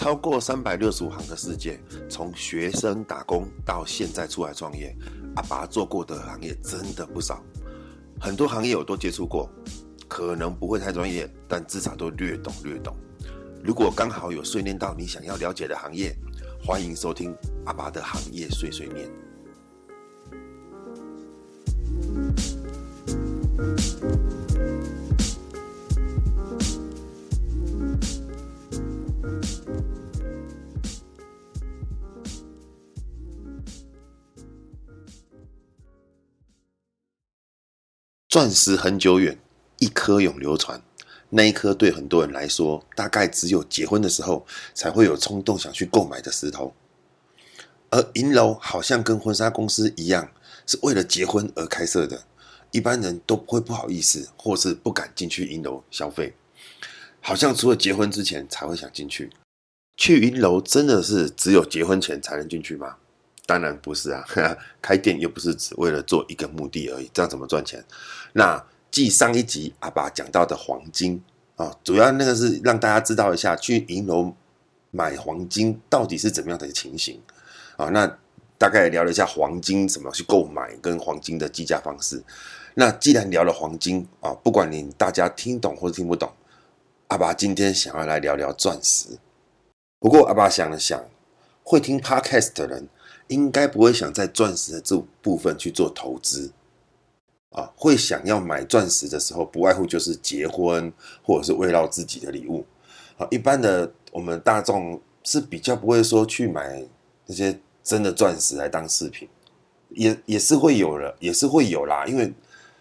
超过三百六十五行的世界，从学生打工到现在出来创业，阿爸做过的行业真的不少，很多行业我都接触过，可能不会太专业，但至少都略懂略懂。如果刚好有碎念到你想要了解的行业，欢迎收听阿爸的行业碎碎念。钻石恒久远，一颗永流传。那一颗对很多人来说，大概只有结婚的时候才会有冲动想去购买的石头。而银楼好像跟婚纱公司一样，是为了结婚而开设的，一般人都不会不好意思，或是不敢进去银楼消费。好像除了结婚之前才会想进去。去银楼真的是只有结婚前才能进去吗？当然不是啊，开店又不是只为了做一个目的而已，这样怎么赚钱？那继上一集阿爸讲到的黄金啊，主要那个是让大家知道一下去银楼买黄金到底是怎么样的情形啊。那大概聊了一下黄金怎么去购买跟黄金的计价方式。那既然聊了黄金啊，不管你大家听懂或者听不懂，阿爸今天想要来聊聊钻石。不过阿爸想了想，会听 Podcast 的人。应该不会想在钻石的这部分去做投资啊，会想要买钻石的时候，不外乎就是结婚或者是慰劳自己的礼物啊。一般的我们大众是比较不会说去买那些真的钻石来当饰品，也也是会有了，也是会有啦。因为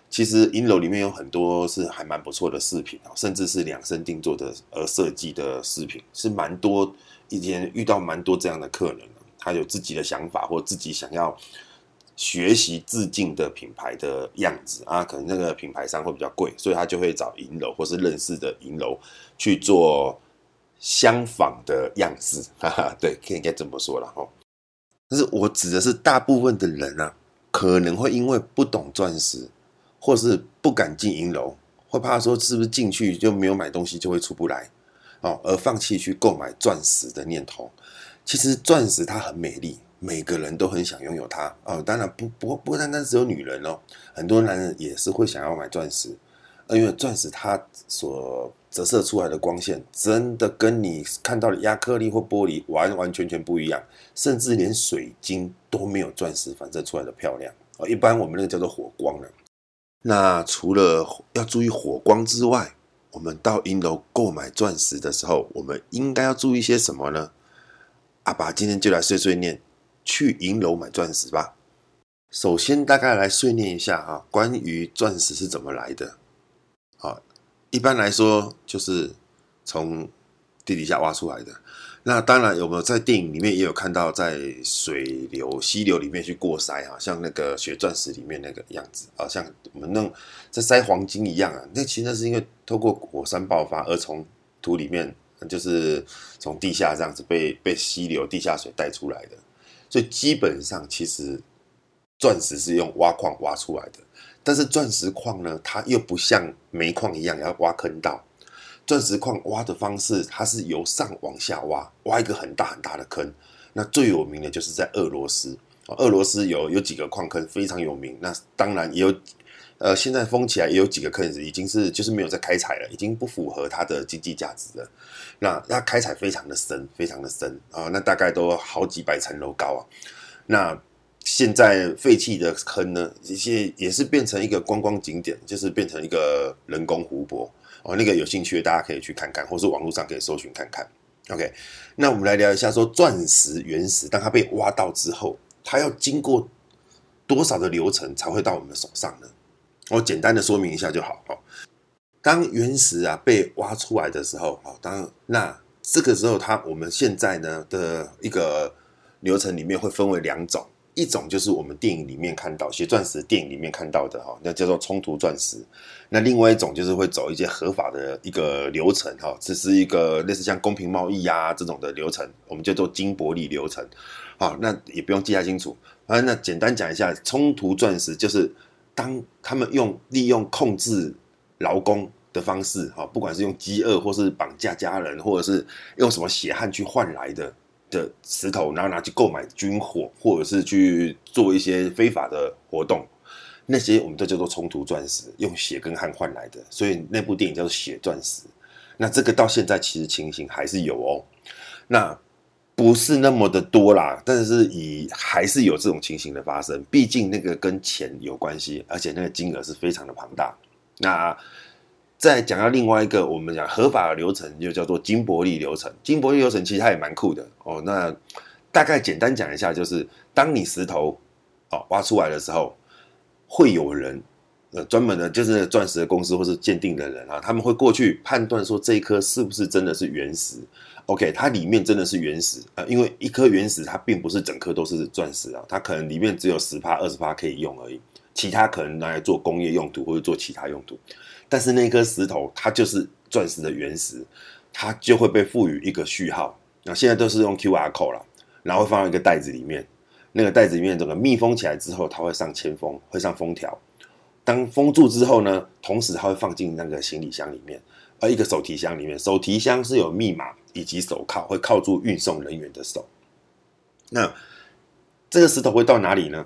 其实银楼里面有很多是还蛮不错的饰品啊，甚至是量身定做的而设计的饰品，是蛮多，以前遇到蛮多这样的客人。他有自己的想法，或自己想要学习致敬的品牌的样子啊，可能那个品牌商会比较贵，所以他就会找银楼或是认识的银楼去做相仿的样式，哈哈，对，可以应该这么说了哈。但是我指的是大部分的人啊，可能会因为不懂钻石，或是不敢进银楼，会怕说是不是进去就没有买东西就会出不来哦，而放弃去购买钻石的念头。其实钻石它很美丽，每个人都很想拥有它哦。当然不不不单单只有女人哦，很多男人也是会想要买钻石，因为钻石它所折射出来的光线，真的跟你看到的亚克力或玻璃完完全全不一样，甚至连水晶都没有钻石反射出来的漂亮哦。一般我们那个叫做火光了。那除了要注意火光之外，我们到银楼购买钻石的时候，我们应该要注意些什么呢？阿爸今天就来碎碎念，去银楼买钻石吧。首先，大概来碎念一下哈，关于钻石是怎么来的。好，一般来说就是从地底下挖出来的。那当然有没有在电影里面也有看到，在水流、溪流里面去过筛哈，像那个血钻石里面那个样子啊，像我们那种在筛黄金一样啊。那其实那是因为透过火山爆发而从土里面。就是从地下这样子被被溪流、地下水带出来的，所以基本上其实钻石是用挖矿挖出来的。但是钻石矿呢，它又不像煤矿一样要挖坑道。钻石矿挖的方式，它是由上往下挖，挖一个很大很大的坑。那最有名的就是在俄罗斯，俄罗斯有有几个矿坑非常有名。那当然也有。呃，现在封起来也有几个坑子，已经是就是没有在开采了，已经不符合它的经济价值了。那它开采非常的深，非常的深啊，那大概都好几百层楼高啊。那现在废弃的坑呢，一些也是变成一个观光景点，就是变成一个人工湖泊哦。那个有兴趣的大家可以去看看，或是网络上可以搜寻看看。OK，那我们来聊一下说钻石原石，当它被挖到之后，它要经过多少的流程才会到我们手上呢？我简单的说明一下就好。当原石啊被挖出来的时候，当那这个时候它我们现在呢的一个流程里面会分为两种，一种就是我们电影里面看到写钻石电影里面看到的哈，那叫做冲突钻石。那另外一种就是会走一些合法的一个流程哈，这是一个类似像公平贸易呀这种的流程，我们叫做金伯利流程。好，那也不用记太清楚啊。那简单讲一下，冲突钻石就是。当他们用利用控制劳工的方式，哈，不管是用饥饿，或是绑架家人，或者是用什么血汗去换来的的石头，然后拿去购买军火，或者是去做一些非法的活动，那些我们都叫做冲突钻石，用血跟汗换来的。所以那部电影叫做《血钻石》。那这个到现在其实情形还是有哦，那不是那么的多啦，但是以还是有这种情形的发生，毕竟那个跟钱有关系，而且那个金额是非常的庞大。那再讲到另外一个，我们讲合法的流程，就叫做金伯利流程。金伯利流程其实它也蛮酷的哦。那大概简单讲一下，就是当你石头哦挖出来的时候，会有人呃专门的，就是钻石的公司或是鉴定的人啊，他们会过去判断说这一颗是不是真的是原石。OK，它里面真的是原石啊，因为一颗原石它并不是整颗都是钻石啊，它可能里面只有十趴、二十趴可以用而已，其他可能拿来做工业用途或者做其他用途。但是那颗石头，它就是钻石的原石，它就会被赋予一个序号。那现在都是用 QR code 了，然后会放到一个袋子里面。那个袋子里面整个密封起来之后，它会上铅封，会上封条。当封住之后呢，同时它会放进那个行李箱里面，而一个手提箱里面，手提箱是有密码以及手铐，会铐住运送人员的手。那这个石头会到哪里呢？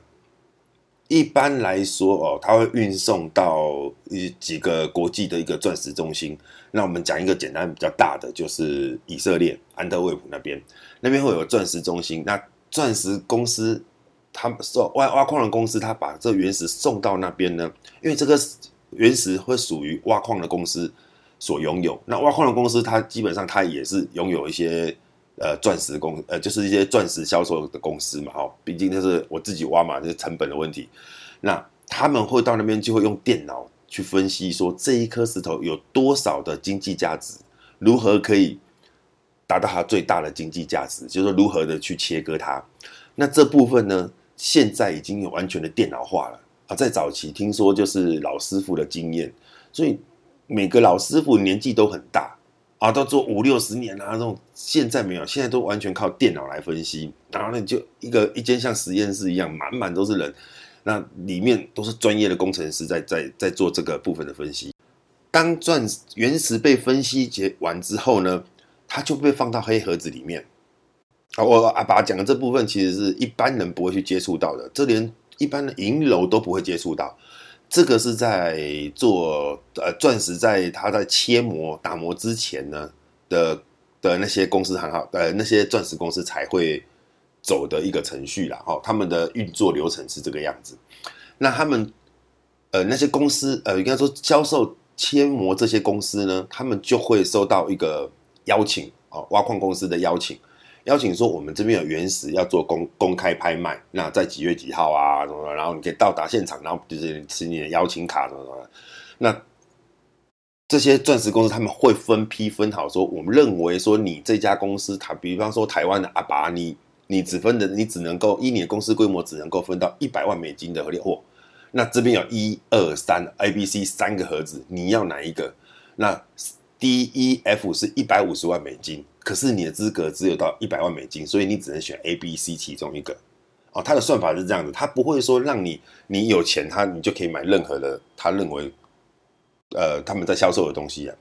一般来说，哦，它会运送到一几个国际的一个钻石中心。那我们讲一个简单比较大的，就是以色列安特卫普那边，那边会有钻石中心。那钻石公司，他们说挖挖矿的公司，他把这原石送到那边呢，因为这个原石会属于挖矿的公司所拥有。那挖矿的公司，它基本上它也是拥有一些。呃，钻石公呃，就是一些钻石销售的公司嘛，哈，毕竟就是我自己挖嘛，就是成本的问题。那他们会到那边就会用电脑去分析，说这一颗石头有多少的经济价值，如何可以达到它最大的经济价值，就是说如何的去切割它。那这部分呢，现在已经有完全的电脑化了啊。在早期听说就是老师傅的经验，所以每个老师傅年纪都很大。啊，都做五六十年啊，这种现在没有，现在都完全靠电脑来分析。然后呢，就一个一间像实验室一样，满满都是人，那里面都是专业的工程师在在在做这个部分的分析。当钻原石被分析结完之后呢，它就被放到黑盒子里面。啊，我阿爸讲的这部分其实是一般人不会去接触到的，这连一般的银楼都不会接触到。这个是在做呃钻石，在它在切磨打磨之前呢的的那些公司很好，呃那些钻石公司才会走的一个程序啦。哈，他们的运作流程是这个样子。那他们呃那些公司呃应该说销售切磨这些公司呢，他们就会收到一个邀请啊，挖矿公司的邀请。邀请说，我们这边有原石要做公公开拍卖，那在几月几号啊？什么？然后你可以到达现场，然后就是持你的邀请卡什么什么。那这些钻石公司他们会分批分好，说我们认为说你这家公司，它比方说台湾的阿拔，你你只分的，你只能够依你的公司规模只能够分到一百万美金的货。那这边有一二三 A、B、C 三个盒子，你要哪一个？那 D、E、F 是一百五十万美金。可是你的资格只有到一百万美金，所以你只能选 A、B、C 其中一个。哦，他的算法是这样子，他不会说让你你有钱，他你就可以买任何的他认为，呃，他们在销售的东西啊，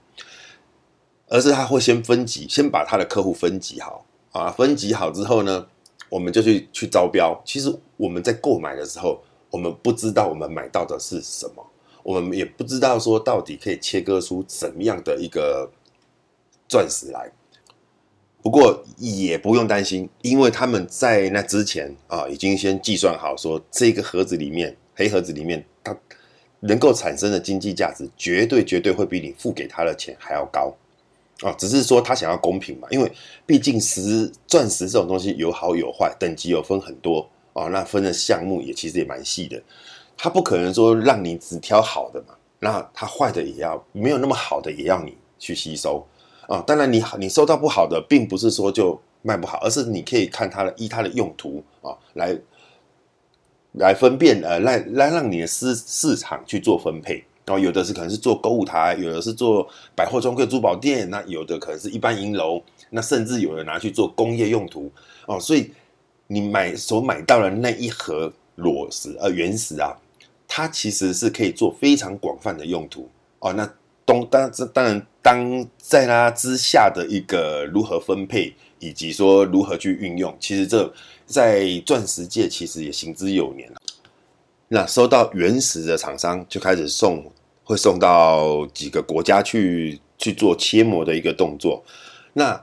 而是他会先分级，先把他的客户分级好啊，分级好之后呢，我们就去去招标。其实我们在购买的时候，我们不知道我们买到的是什么，我们也不知道说到底可以切割出怎么样的一个钻石来。不过也不用担心，因为他们在那之前啊，已经先计算好，说这个盒子里面，黑盒子里面，它能够产生的经济价值，绝对绝对会比你付给他的钱还要高啊！只是说他想要公平嘛，因为毕竟石钻石这种东西有好有坏，等级有分很多啊，那分的项目也其实也蛮细的，他不可能说让你只挑好的嘛，那他坏的也要，没有那么好的也要你去吸收。啊、当然你，你你收到不好的，并不是说就卖不好，而是你可以看它的依它的用途啊、来来分辨呃，来来让你的市市场去做分配。然、哦、后有的是可能是做购物台，有的是做百货专柜珠宝店，那有的可能是一般银楼，那甚至有的拿去做工业用途哦。所以你买所买到的那一盒裸石呃原石啊，它其实是可以做非常广泛的用途哦。那东当这当然当在它之下的一个如何分配，以及说如何去运用，其实这在钻石界其实也行之有年。那收到原石的厂商就开始送，会送到几个国家去去做切磨的一个动作，那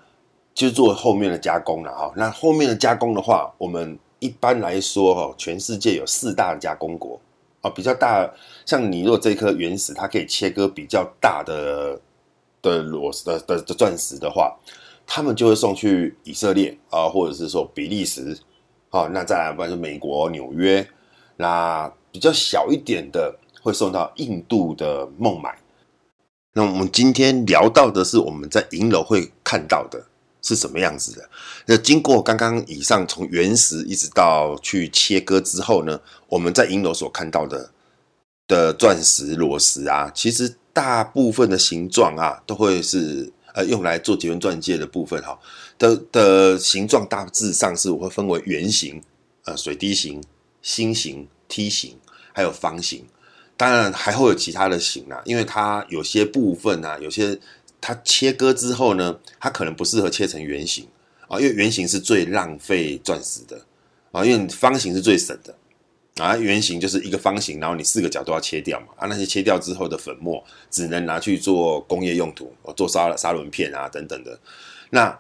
就做后面的加工了哈。那后面的加工的话，我们一般来说哈，全世界有四大加工国啊，比较大，像你若这颗原石，它可以切割比较大的的螺的的的钻石的话。他们就会送去以色列啊，或者是说比利时，好，那再来不然就美国纽约，那比较小一点的会送到印度的孟买。那我们今天聊到的是我们在银楼会看到的是什么样子的。那经过刚刚以上从原石一直到去切割之后呢，我们在银楼所看到的的钻石裸石啊，其实大部分的形状啊都会是。呃，用来做结婚钻戒的部分哈，的的形状大致上是我会分为圆形、呃水滴形、心形、梯形，还有方形。当然还会有其他的形啊，因为它有些部分啊，有些它切割之后呢，它可能不适合切成圆形啊，因为圆形是最浪费钻石的啊，因为方形是最省的。啊，圆形就是一个方形，然后你四个角都要切掉嘛。啊，那些切掉之后的粉末只能拿去做工业用途，做砂砂轮片啊等等的。那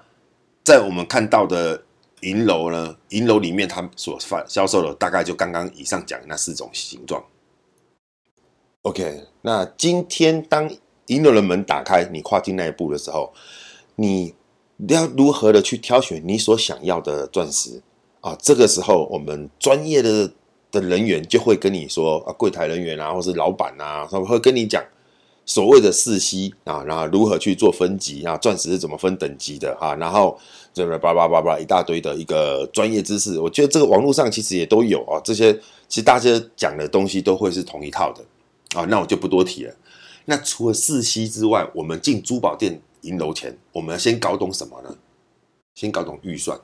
在我们看到的银楼呢，银楼里面它所发销售的大概就刚刚以上讲的那四种形状。OK，那今天当银楼的门打开，你跨进那一步的时候，你要如何的去挑选你所想要的钻石啊？这个时候我们专业的。的人员就会跟你说啊，柜台人员啊，或是老板啊，他们会跟你讲所谓的四 C 啊，然后如何去做分级啊，钻石是怎么分等级的啊，然后这个叭叭叭叭一大堆的一个专业知识，我觉得这个网络上其实也都有啊，这些其实大家讲的东西都会是同一套的啊，那我就不多提了。那除了四 C 之外，我们进珠宝店银楼前，我们要先搞懂什么呢？先搞懂预算。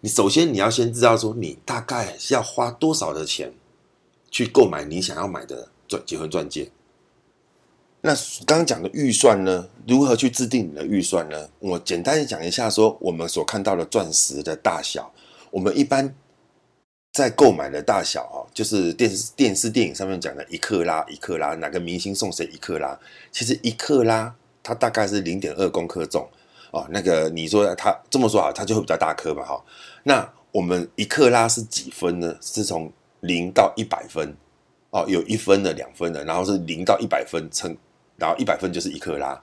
你首先你要先知道说，你大概是要花多少的钱去购买你想要买的钻结婚钻戒。那刚刚讲的预算呢，如何去制定你的预算呢？我简单的讲一下，说我们所看到的钻石的大小，我们一般在购买的大小啊，就是电视电视电影上面讲的一克拉一克拉，哪个明星送谁一克拉？其实一克拉它大概是零点二公克重。哦，那个你说它这么说啊，它就会比较大颗嘛，哈。那我们一克拉是几分呢？是从零到一百分，哦，有一分的、两分的，然后是零到一百分称，然后一百分就是一克拉。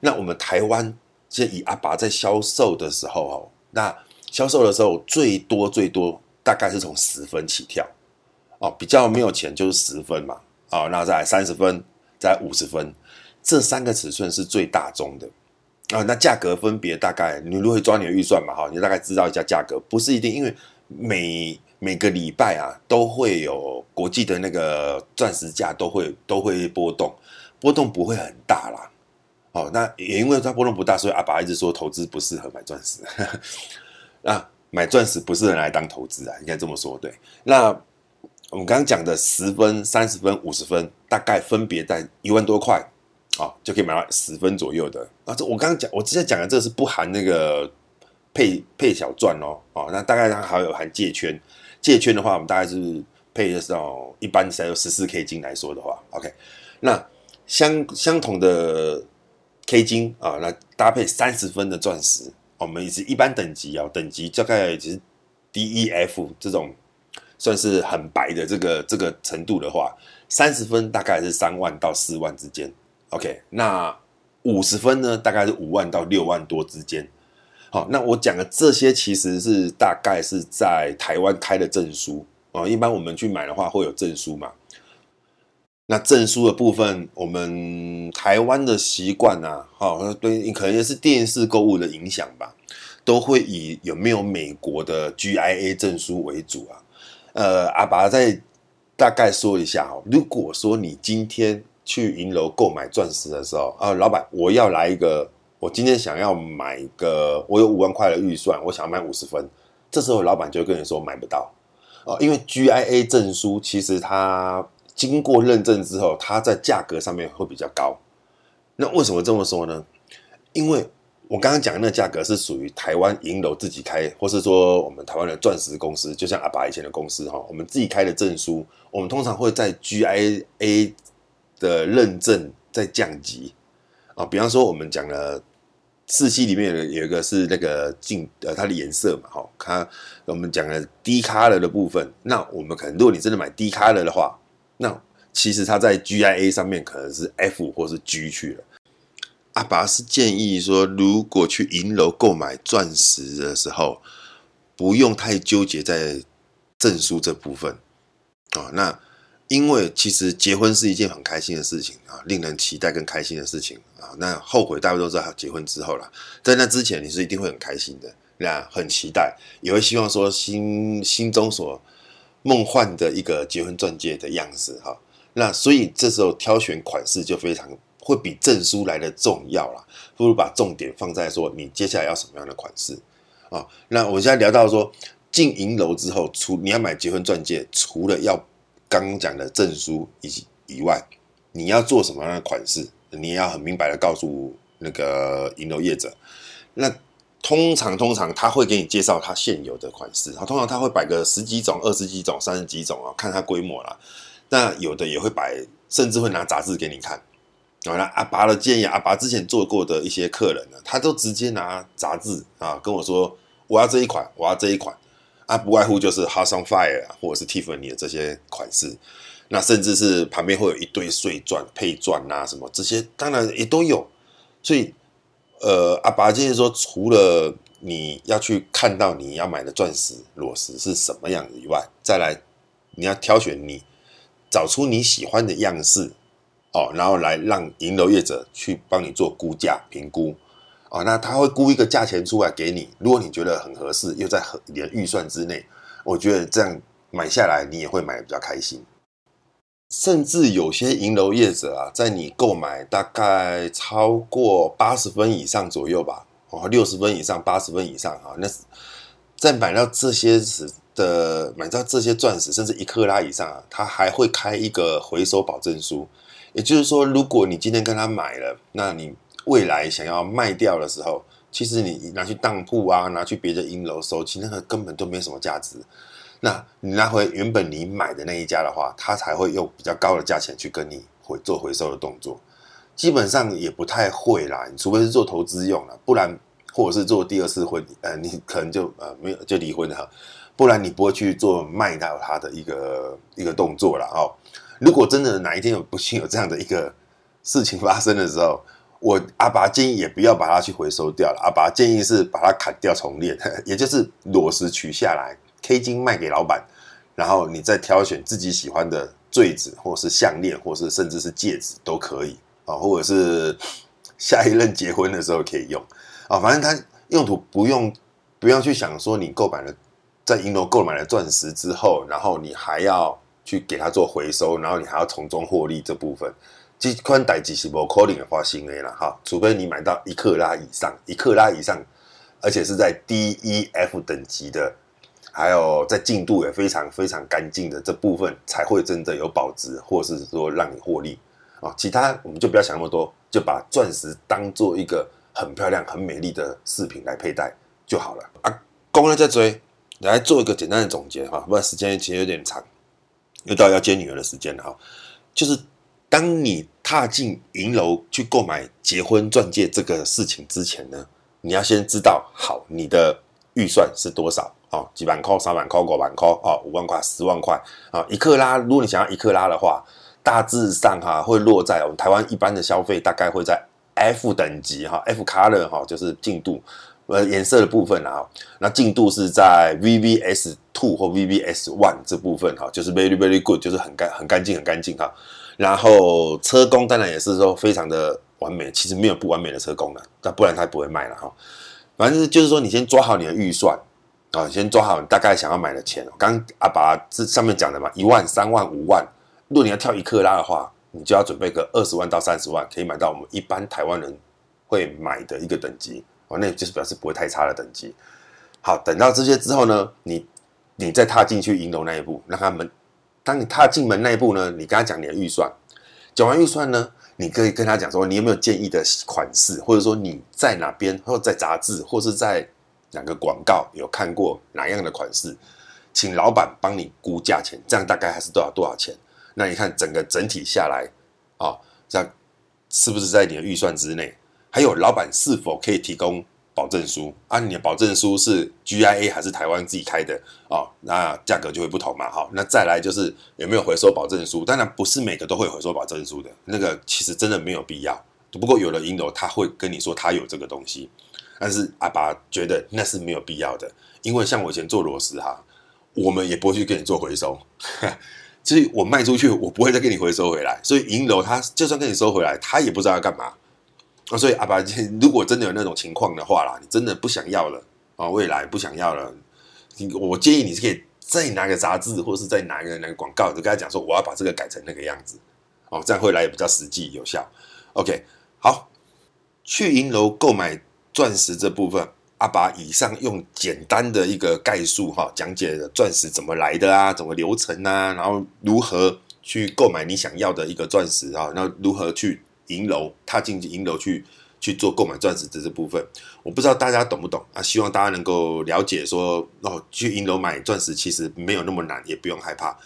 那我们台湾现在以阿拔在销售的时候，哦，那销售的时候最多最多大概是从十分起跳，哦，比较没有钱就是十分嘛，哦，那再来三十分，再来五十分，这三个尺寸是最大宗的。啊，那价格分别大概，你如何抓你的预算嘛？哈，你大概知道一下价格，不是一定，因为每每个礼拜啊，都会有国际的那个钻石价都会都会波动，波动不会很大啦。哦，那也因为它波动不大，所以阿爸一直说投资不适合买钻石。那，买钻石不适合来当投资啊，应该这么说对。那我们刚刚讲的十分、三十分、五十分，大概分别在一万多块。哦，就可以买到十分左右的啊！这我刚刚讲，我之前讲的这个是不含那个配配小钻哦。哦，那大概它还有含戒圈，戒圈的话，我们大概是配的是哦，一般才有十四 K 金来说的话，OK。那相相同的 K 金啊，那搭配三十分的钻石，我们也是一般等级啊，等级大概只是 D E F 这种算是很白的这个这个程度的话，三十分大概是三万到四万之间。OK，那五十分呢，大概是五万到六万多之间。好，那我讲的这些其实是大概是在台湾开的证书啊。一般我们去买的话会有证书嘛。那证书的部分，我们台湾的习惯啊，好，对，可能也是电视购物的影响吧，都会以有没有美国的 GIA 证书为主啊。呃，阿拔再大概说一下哦，如果说你今天。去银楼购买钻石的时候，啊，老板，我要来一个，我今天想要买一个，我有五万块的预算，我想要买五十分，这时候老板就跟你说买不到，哦，因为 GIA 证书其实它经过认证之后，它在价格上面会比较高，那为什么这么说呢？因为我刚刚讲的那价格是属于台湾银楼自己开，或是说我们台湾的钻石公司，就像阿爸以前的公司哈，我们自己开的证书，我们通常会在 GIA 的认证在降级啊。比方说，我们讲了四 C 里面有一个是那个镜呃它的颜色嘛，哈，它我们讲了低 color 的部分，那我们可能如果你真的买低 color 的话，那其实它在 GIA 上面可能是 F 或是 G 去了。阿拔是建议说，如果去银楼购买钻石的时候，不用太纠结在证书这部分啊。那因为其实结婚是一件很开心的事情啊，令人期待跟开心的事情啊。那后悔大家都知道结婚之后了，在那之前你是一定会很开心的，那很期待，也会希望说心心中所梦幻的一个结婚钻戒的样子哈。那所以这时候挑选款式就非常。会比证书来的重要啦，不如把重点放在说你接下来要什么样的款式啊？那我们现在聊到说进银楼之后，除你要买结婚钻戒，除了要刚刚讲的证书以及以外，你要做什么样的款式，你也要很明白的告诉那个银楼业者。那通常通常他会给你介绍他现有的款式，通常他会摆个十几种、二十几种、三十几种啊，看他规模啦。那有的也会摆，甚至会拿杂志给你看。好了，阿拔的建议，阿拔之前做过的一些客人呢，他都直接拿杂志啊跟我说，我要这一款，我要这一款，啊，不外乎就是 House on Fire 或者是 Tiffany 的这些款式，那甚至是旁边会有一堆碎钻、配钻啊什么这些，当然也都有。所以，呃，阿拔建议说，除了你要去看到你要买的钻石裸石是什么样子以外，再来你要挑选你找出你喜欢的样式。哦，然后来让银楼业者去帮你做估价评估，哦，那他会估一个价钱出来给你。如果你觉得很合适，又在合你的预算之内，我觉得这样买下来你也会买的比较开心。甚至有些银楼业者啊，在你购买大概超过八十分以上左右吧，哦，六十分以上、八十分以上啊，那在买到这些时的买到这些钻石，甚至一克拉以上啊，他还会开一个回收保证书。也就是说，如果你今天跟他买了，那你未来想要卖掉的时候，其实你拿去当铺啊，拿去别的银楼收，其实那个根本都没什么价值。那你拿回原本你买的那一家的话，他才会用比较高的价钱去跟你回做回收的动作。基本上也不太会啦，你除非是做投资用了，不然或者是做第二次婚，呃，你可能就呃没有就离婚了，不然你不会去做卖掉他的一个一个动作了哦。如果真的哪一天有不幸有这样的一个事情发生的时候，我阿爸建议也不要把它去回收掉了。阿爸建议是把它砍掉重练，也就是裸石取下来，K 金卖给老板，然后你再挑选自己喜欢的坠子，或是项链，或是甚至是戒指都可以啊，或者是下一任结婚的时候可以用啊。反正它用途不用不要去想说你购买了在银楼购买了钻石之后，然后你还要。去给它做回收，然后你还要从中获利这部分，这款代志是无可能的发生的啦哈，除非你买到一克拉以上，一克拉以上，而且是在 D E F 等级的，还有在净度也非常非常干净的这部分，才会真的有保值，或是说让你获利啊。其他我们就不要想那么多，就把钻石当做一个很漂亮、很美丽的饰品来佩戴就好了啊。公了在追，来做一个简单的总结哈，不然时间其实有点长。又到要接女儿的时间了哈，就是当你踏进银楼去购买结婚钻戒这个事情之前呢，你要先知道好你的预算是多少哦，几万块、三万块、五万块哦，五万块、十万块啊，一克拉，如果你想要一克拉的话，大致上哈会落在我们台湾一般的消费大概会在 F 等级哈，F color 哈就是净度。呃，颜色的部分啊，那净度是在 VVS two 或 VVS one 这部分哈，就是 very very good，就是很干很干净很干净哈。然后车工当然也是说非常的完美，其实没有不完美的车工的，那不然他也不会卖了哈。反正就是说，你先抓好你的预算啊，先抓好你大概想要买的钱。刚阿爸这上面讲的嘛，一万、三万、五万，如果你要跳一克拉的话，你就要准备个二十万到三十万，可以买到我们一般台湾人会买的一个等级。哦，那就是表示不会太差的等级。好，等到这些之后呢，你你再踏进去银楼那一步，让他们，当你踏进门那一步呢，你跟他讲你的预算，讲完预算呢，你可以跟他讲说，你有没有建议的款式，或者说你在哪边，或者在杂志，或是在哪个广告有看过哪样的款式，请老板帮你估价钱，这样大概还是多少多少钱？那你看整个整体下来啊、这样是不是在你的预算之内？还有老板是否可以提供？保证书啊，你的保证书是 GIA 还是台湾自己开的哦？那价格就会不同嘛。好，那再来就是有没有回收保证书？当然不是每个都会回收保证书的，那个其实真的没有必要。不过有的银楼他会跟你说他有这个东西，但是阿爸觉得那是没有必要的，因为像我以前做螺丝哈，我们也不会去跟你做回收，所以我卖出去我不会再给你回收回来。所以银楼他就算跟你收回来，他也不知道要干嘛。啊，所以阿拔，如果真的有那种情况的话啦，你真的不想要了啊，未来不想要了，我建议你是可以再拿个杂志，或是再拿个那个广告，就跟他讲说，我要把这个改成那个样子，哦，这样会来也比较实际有效。OK，好，去银楼购买钻石这部分，阿爸以上用简单的一个概述哈，讲解了钻石怎么来的啊，怎么流程啊，然后如何去购买你想要的一个钻石啊，那如何去。银楼，踏进银楼去去做购买钻石的这部分，我不知道大家懂不懂啊？希望大家能够了解说，哦，去银楼买钻石其实没有那么难，也不用害怕。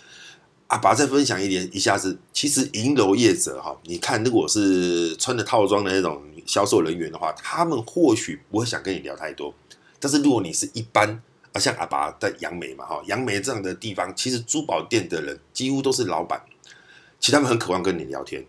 阿拔再分享一点，一下子，其实银楼业者哈，你看，如果是穿着套装的那种销售人员的话，他们或许不会想跟你聊太多。但是如果你是一般啊，像阿拔在杨梅嘛哈，杨梅这样的地方，其实珠宝店的人几乎都是老板，其实他们很渴望跟你聊天。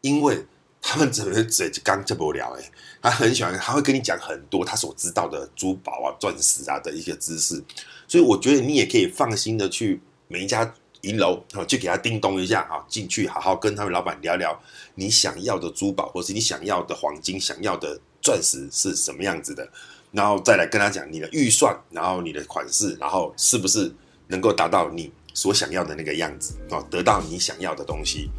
因为他们只能嘴刚这么聊，哎，他很喜欢，他会跟你讲很多他所知道的珠宝啊、钻石啊的一些知识，所以我觉得你也可以放心的去每一家银楼，啊，去给他叮咚一下啊，进去好好跟他们老板聊聊你想要的珠宝，或是你想要的黄金、想要的钻石是什么样子的，然后再来跟他讲你的预算，然后你的款式，然后是不是能够达到你所想要的那个样子啊，得到你想要的东西。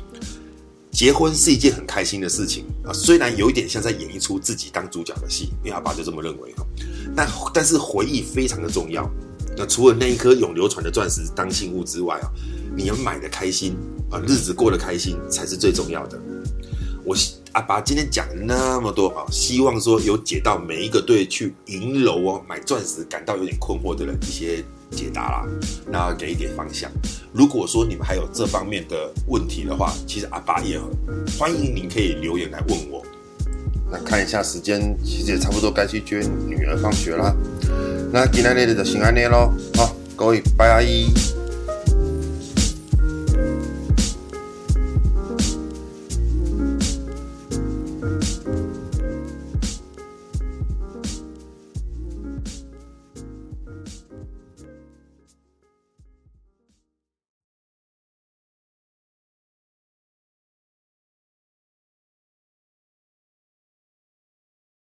结婚是一件很开心的事情啊，虽然有一点像在演一出自己当主角的戏，因为阿爸就这么认为哈。但但是回忆非常的重要。那除了那一颗永流传的钻石当信物之外啊，你要买的开心啊，日子过得开心才是最重要的。我阿爸今天讲那么多啊，希望说有解到每一个对去银楼哦买钻石感到有点困惑的人一些。解答啦，那给一点方向。如果说你们还有这方面的问题的话，其实阿爸也欢迎您可以留言来问我。那看一下时间，其实也差不多该去接女儿放学了。那今天的就先安尼喽，好，各位拜阿姨。